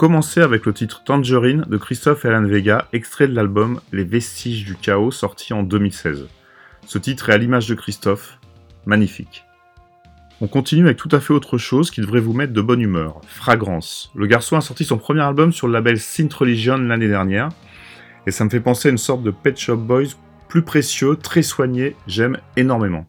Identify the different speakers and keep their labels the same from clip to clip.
Speaker 1: commencer avec le titre Tangerine de Christophe Alan Vega, extrait de l'album Les Vestiges du Chaos, sorti en 2016. Ce titre est à l'image de Christophe, magnifique. On continue avec tout à fait autre chose qui devrait vous mettre de bonne humeur, Fragrance. Le garçon a sorti son premier album sur le label Synth Religion l'année dernière, et ça me fait penser à une sorte de Pet Shop Boys plus précieux, très soigné, j'aime énormément.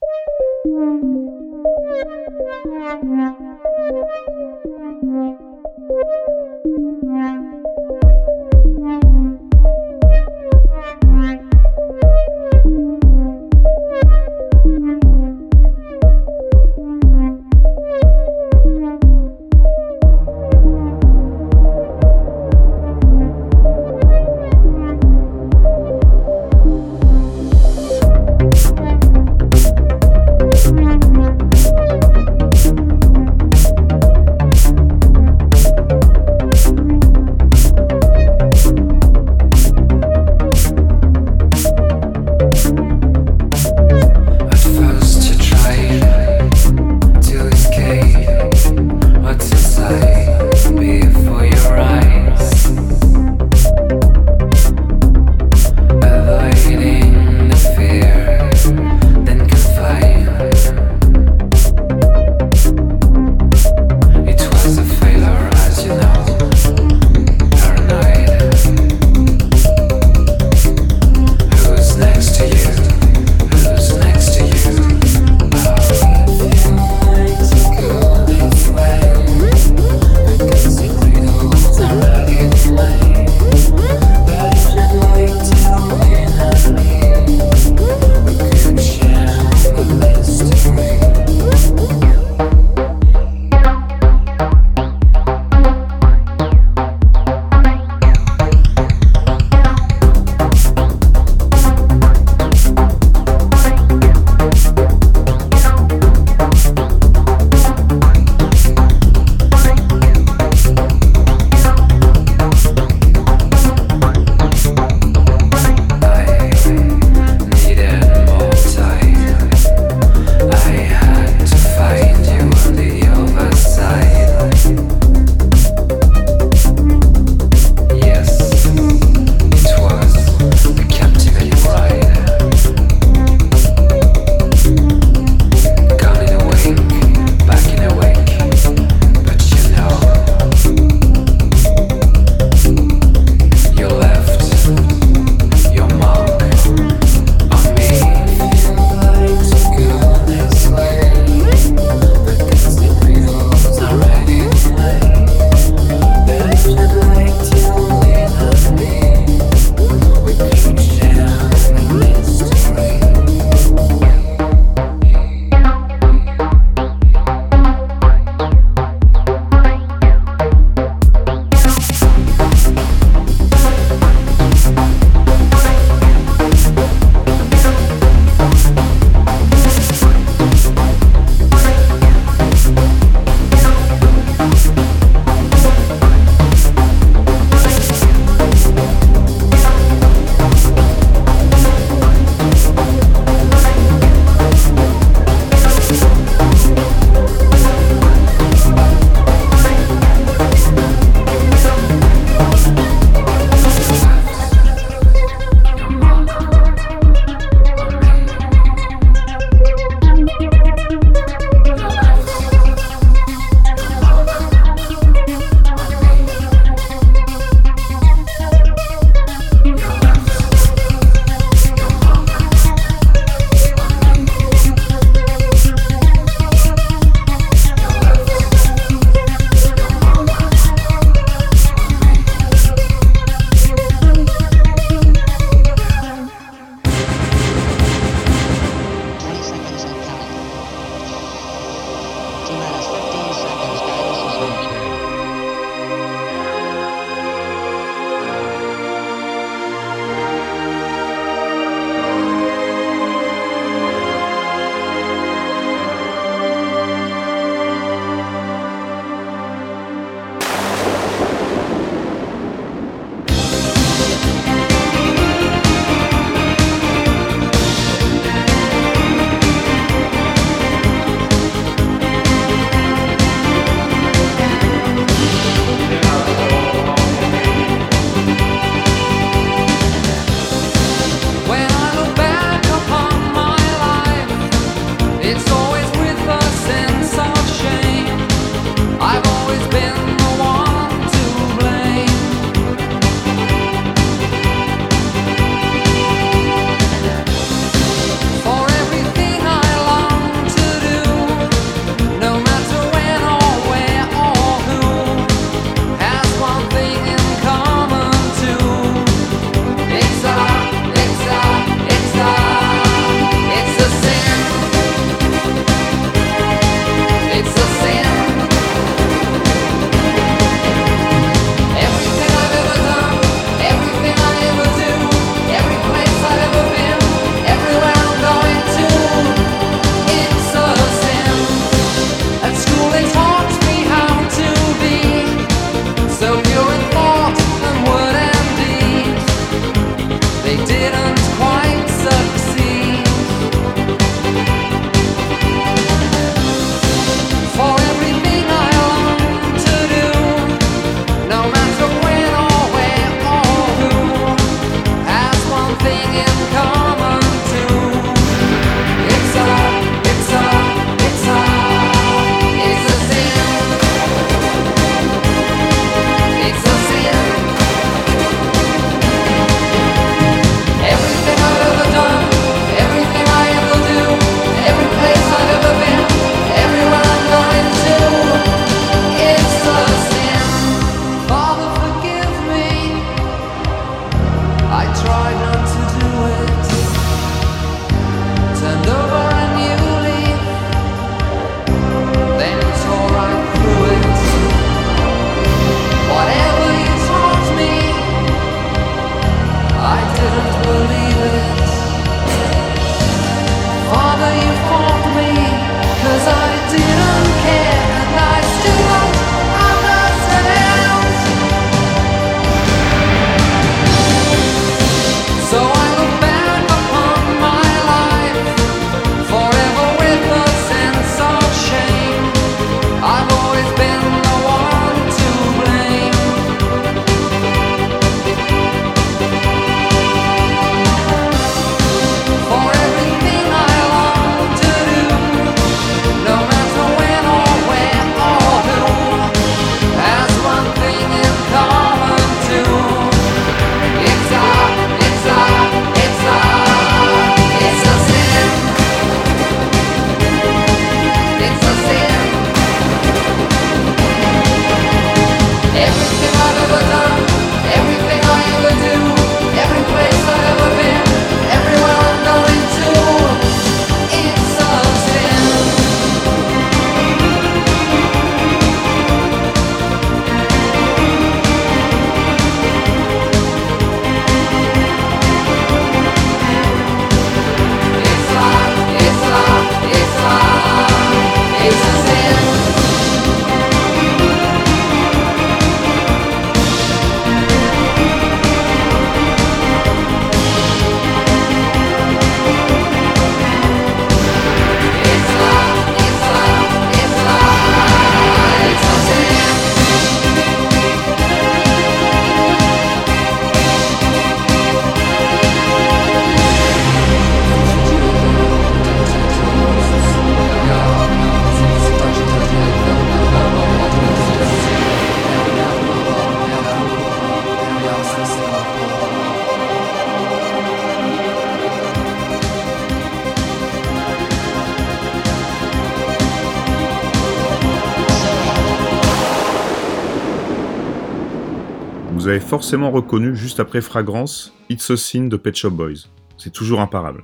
Speaker 1: Forcément reconnu juste après Fragrance It's a Sin de Pet Shop Boys. C'est toujours imparable.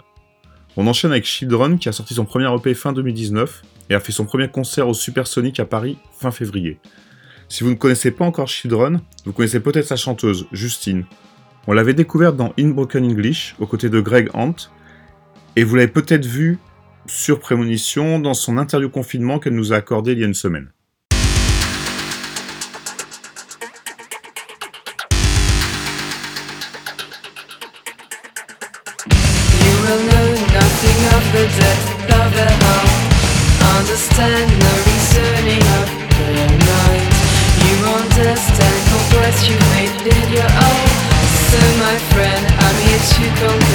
Speaker 1: On enchaîne avec Children qui a sorti son premier EP fin 2019 et a fait son premier concert au Supersonic à Paris fin février. Si vous ne connaissez pas encore Children, vous connaissez peut-être sa chanteuse, Justine. On l'avait découverte dans In Broken English, aux côtés de Greg Hunt, et vous l'avez peut-être vu sur Prémonition dans son interview confinement qu'elle nous a accordé il y a une semaine.
Speaker 2: 起动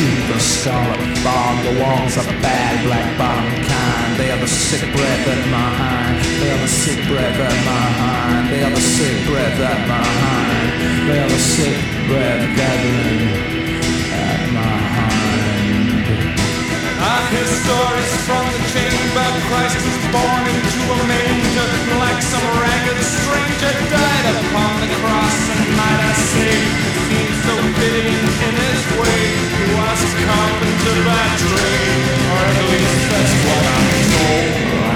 Speaker 2: tooth, a
Speaker 3: scarlet fog. The walls are bad, black bottom kind. They are the sick breath at my hind. They are the sick breath at my hind. They are the sick breath at my hind. They are the sick breath gathering
Speaker 2: I've heard stories from the chamber. Christ was born into a manger, like some ragged stranger died upon the cross. And might I say, it seems so fitting in his way. He was a carpenter by trade, or at least that's what I'm told.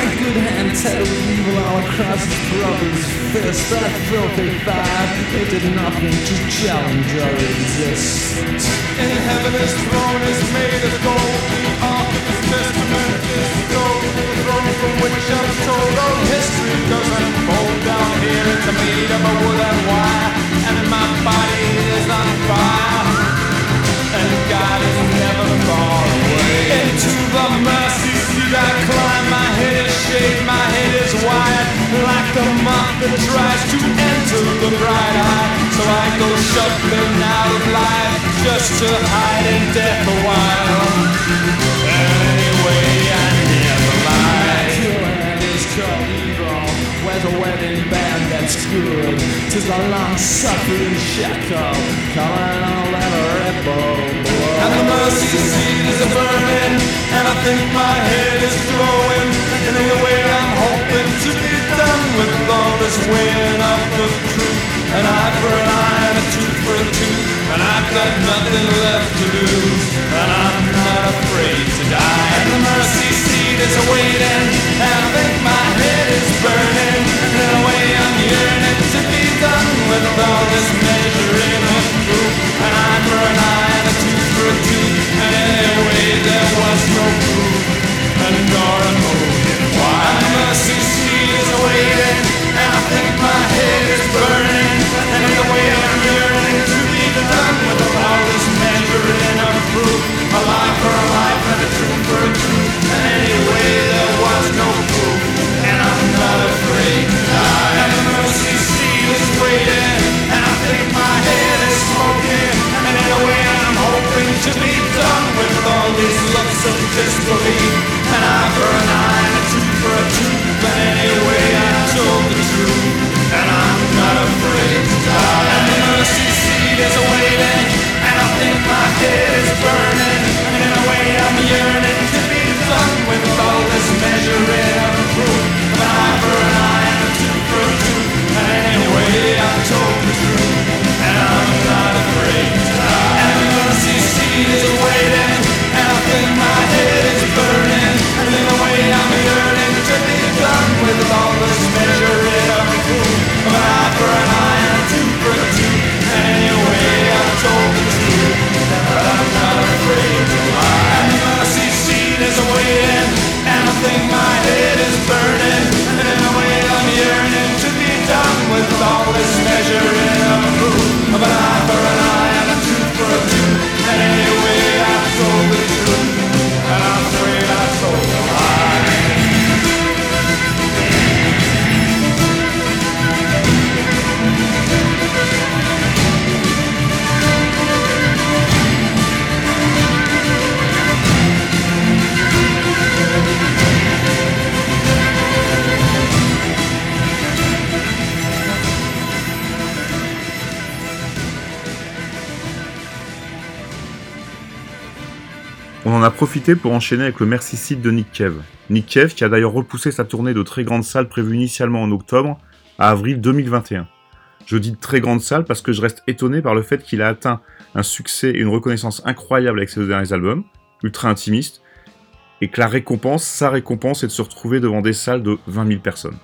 Speaker 3: My good hand intent evil all across his brother's fist. That filthy fire, it did nothing to challenge or resist.
Speaker 4: In heaven his throne is made of gold. The ark of his testament is gold. The throne from which I'm told all history doesn't unfold down here. It's made of a wood and wire, and my body is on fire. And God is never far away. Into the mercy I climb. My head is shaved, my head is wide, like the moth that tries to enter the bright eye. So I go shuffling out of life just to hide in death a while. Anyway, I never lie.
Speaker 3: Killing is. Where's a wedding band that's good? Tis a long suffering shackle, calling all that rebel blood.
Speaker 4: The mercy seat is a burning, and I think my head is glowing. And anyway, I'm hoping to be done with all this weighing up of truth. An eye for an eye and a tooth for a tooth. And I've got nothing left to lose. And I'm not afraid to die. And the mercy seat is waiting, and I think my head is burning. And way, I'm yearning to be done with all this measuring of truth. An eye for an eye and a tooth for a tooth. There was no proof. And why is waiting, and I think my head is burning. And way, I'm yearning to be done with all this measuring of proof. A lie for a and a truth for a truth. And anyway, there was no proof, and I'm not afraid is waiting, and I think my head is smoking. And in a way, I'm hoping to be done with all these looks of disbelief. An eye for an eye and a tooth for a tooth. But anyway, I told the truth, and I'm not afraid to die. A
Speaker 1: profité pour enchaîner avec le Seat de Nick Cave. Nick Cave qui a d'ailleurs repoussé sa tournée de très grande salle prévue initialement en octobre à avril 2021. Je dis de très grande salle parce que je reste étonné par le fait qu'il a atteint un succès et une reconnaissance incroyable avec ses deux derniers albums, ultra intimistes, et que la récompense, sa récompense, est de se retrouver devant des salles de 20 000 personnes.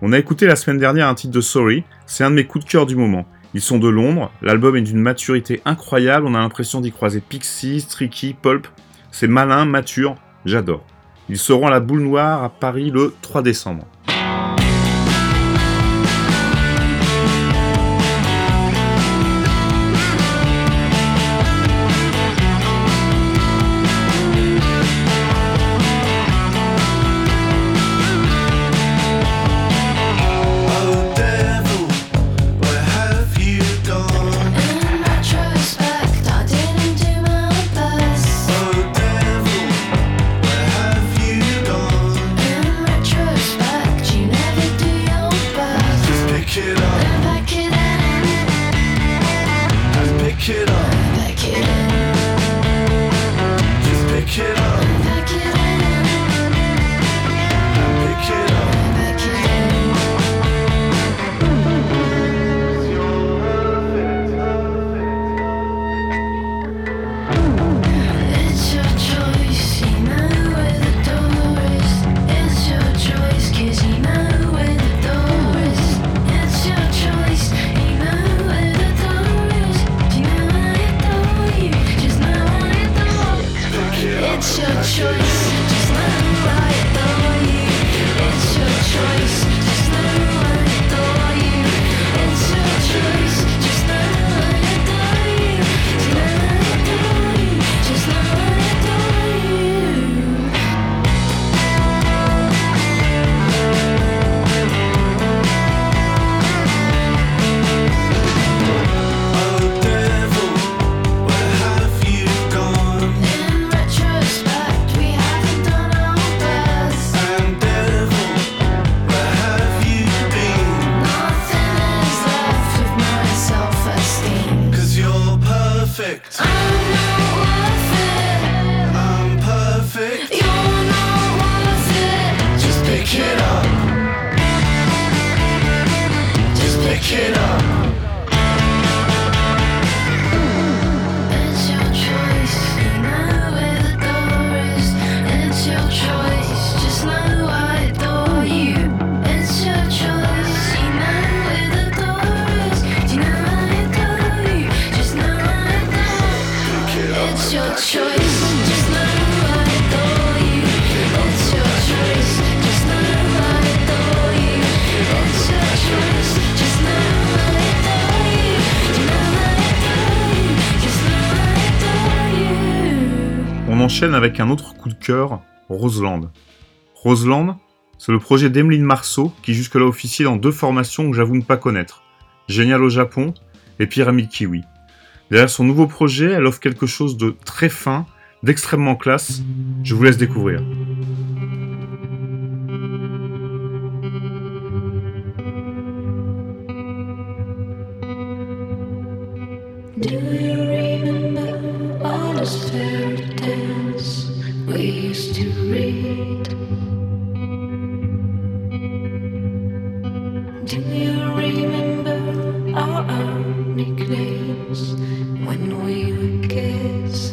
Speaker 1: On a écouté la semaine dernière un titre de Sorry, c'est un de mes coups de cœur du moment. Ils sont de Londres, l'album est d'une maturité incroyable, on a l'impression d'y croiser Pixies, Tricky, Pulp. C'est malin, mature, j'adore. Ils seront à la boule noire à Paris le 3 décembre. Enchaîne avec un autre coup de cœur, Roseland. Roseland, c'est le projet d'Emeline Marceau qui jusque-là officie dans deux formations que j'avoue ne pas connaître. Génial au Japon et Pyramide Kiwi. Derrière son nouveau projet, elle offre quelque chose de très fin, d'extrêmement classe. Je vous laisse découvrir.
Speaker 5: Used to read? Do you remember all our nicknames when we were kids?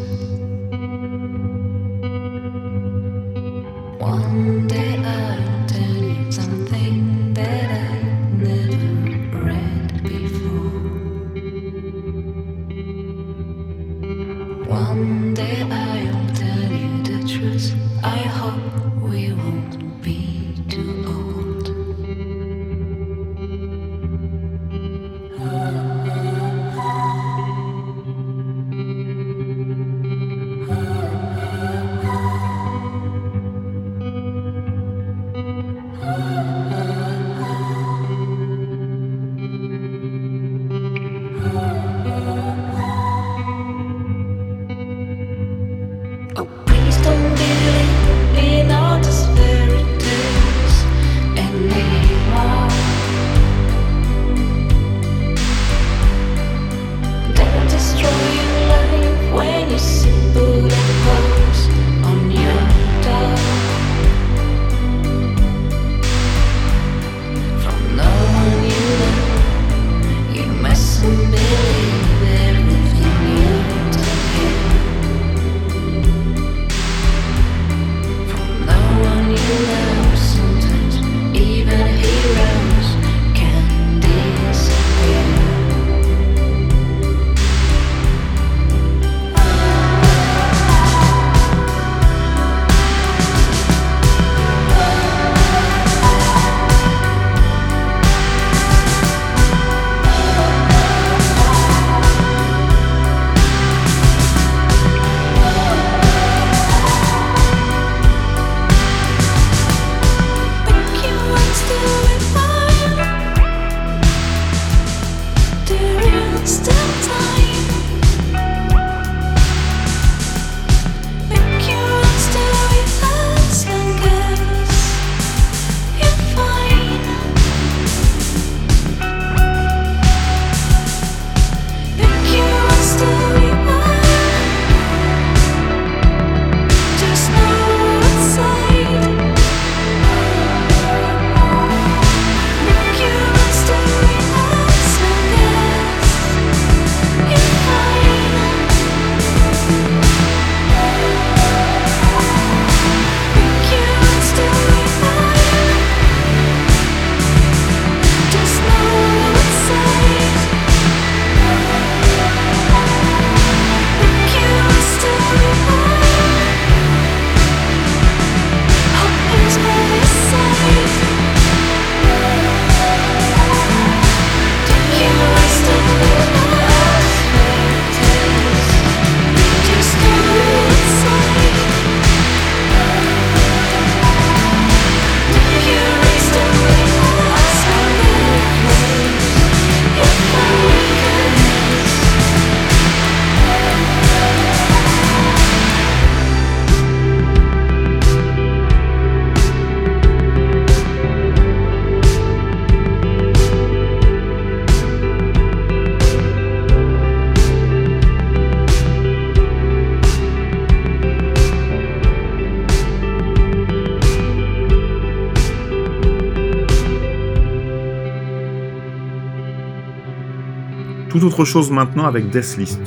Speaker 1: Autre chose maintenant avec Deathlist.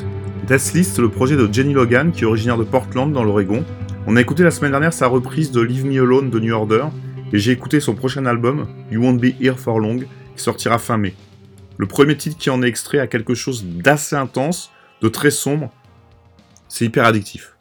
Speaker 1: Deathlist, c'est le projet de Jenny Logan, qui est originaire de Portland, dans l'Oregon. On a écouté la semaine dernière sa reprise de Leave Me Alone de New Order, et j'ai écouté son prochain album, You Won't Be Here For Long, qui sortira fin mai. Le premier titre qui en est extrait a quelque chose d'assez intense, de très sombre. C'est hyper addictif.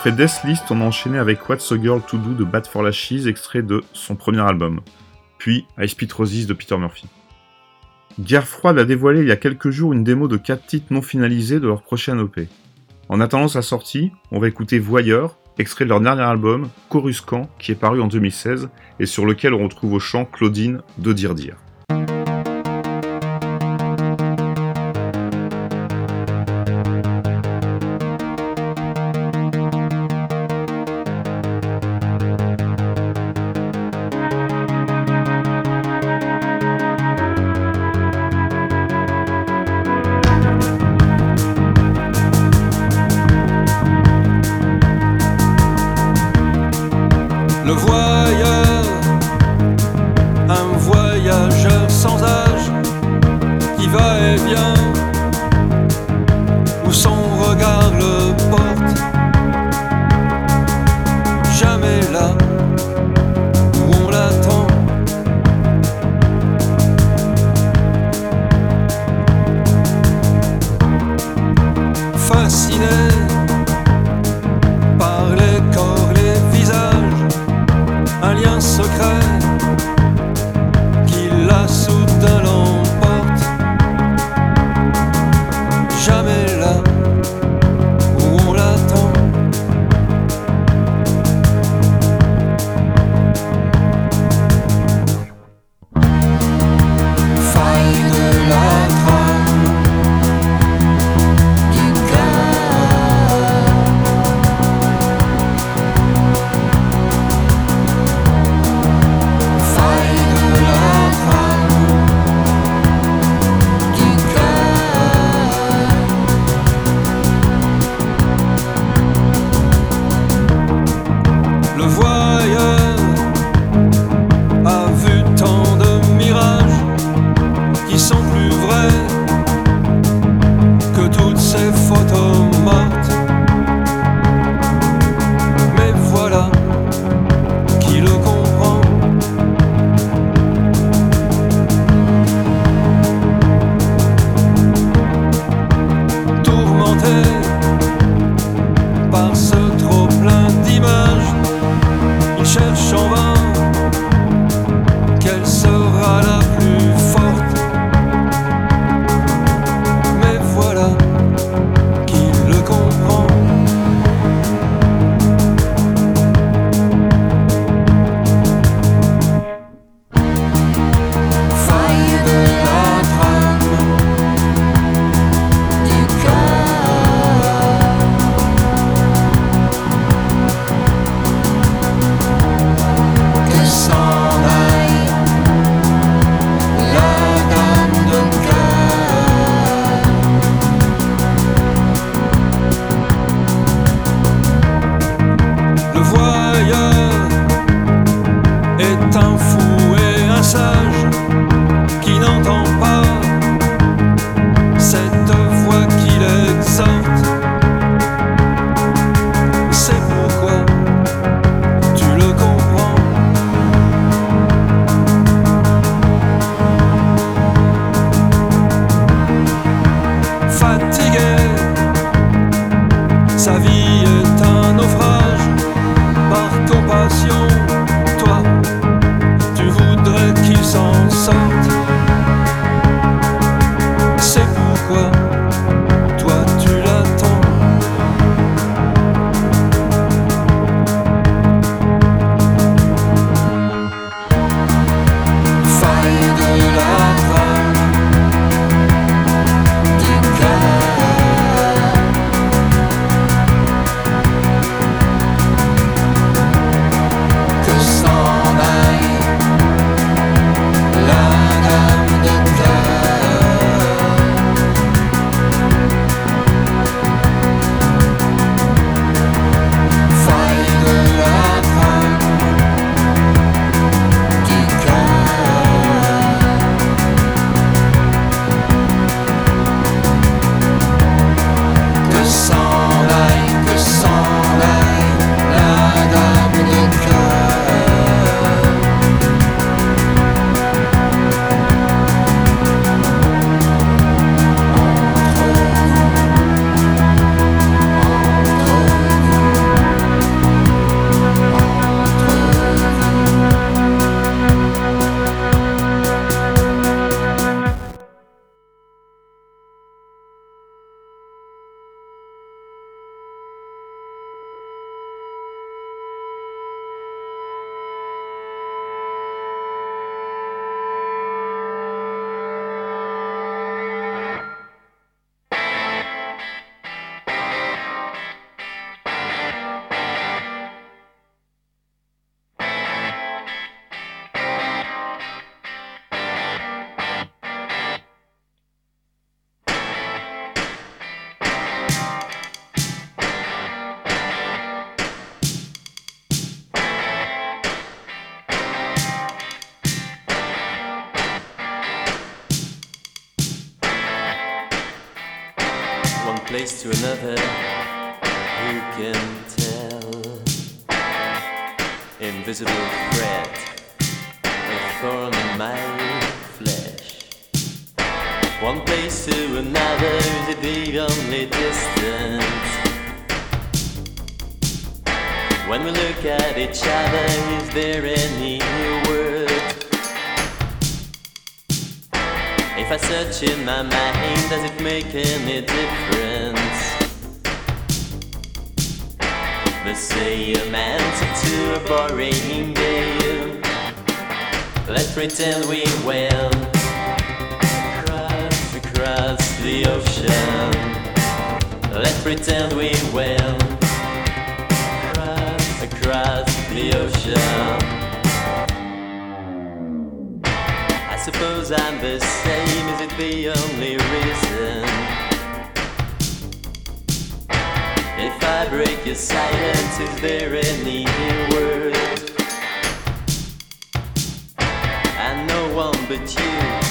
Speaker 6: Après Death List, on a enchaîné avec What's So Girl To Do de Bad For Lashes, extrait de son premier album, puis High Speed Roses de Peter Murphy. Guerre Froide a dévoilé il y a quelques jours une démo de 4 titres non finalisés de leur prochaine OP. En attendant sa sortie, on va écouter Voyeur, extrait de leur dernier album, Coruscant, qui est paru en 2016 et sur lequel on retrouve au chant Claudine de Dire Dire.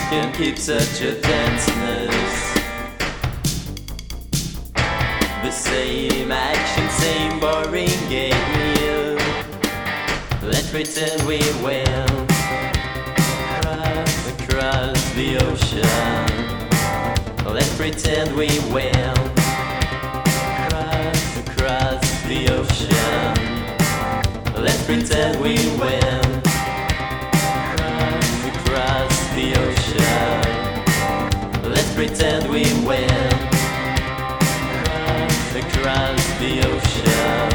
Speaker 7: Can keep such a denseness. The same action, same boring game. Let's pretend we will across, across the ocean. Let's pretend we will across, across the ocean. Let's pretend we went we went across, the ocean.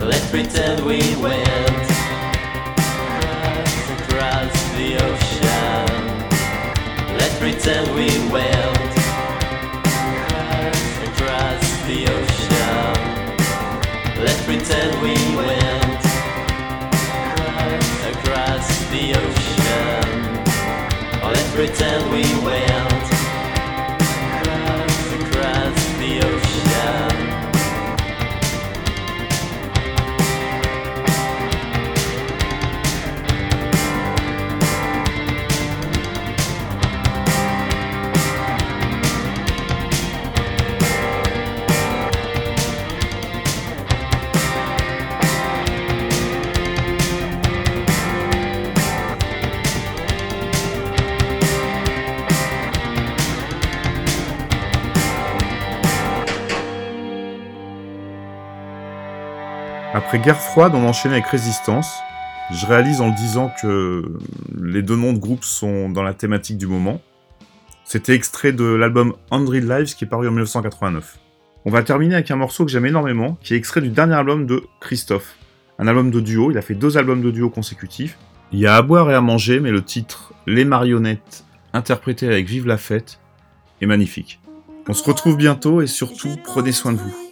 Speaker 7: Let's pretend we went across, the ocean. Let's pretend we went across, the ocean. Let's pretend we went across the ocean. Let's pretend we went
Speaker 1: Après Guerre froide, on enchaîne avec Résistance. Je réalise en le disant que les deux noms de groupe sont dans la thématique du moment. C'était extrait de l'album Android Lives qui est paru en 1989. On va terminer avec un morceau que j'aime énormément, qui est extrait du dernier album de Christophe. Un album de duo, il a fait deux albums de duo consécutifs. Il y a à boire et à manger, mais le titre Les marionnettes, interprété avec Vive la fête, est magnifique. On se retrouve bientôt et surtout, prenez soin de vous.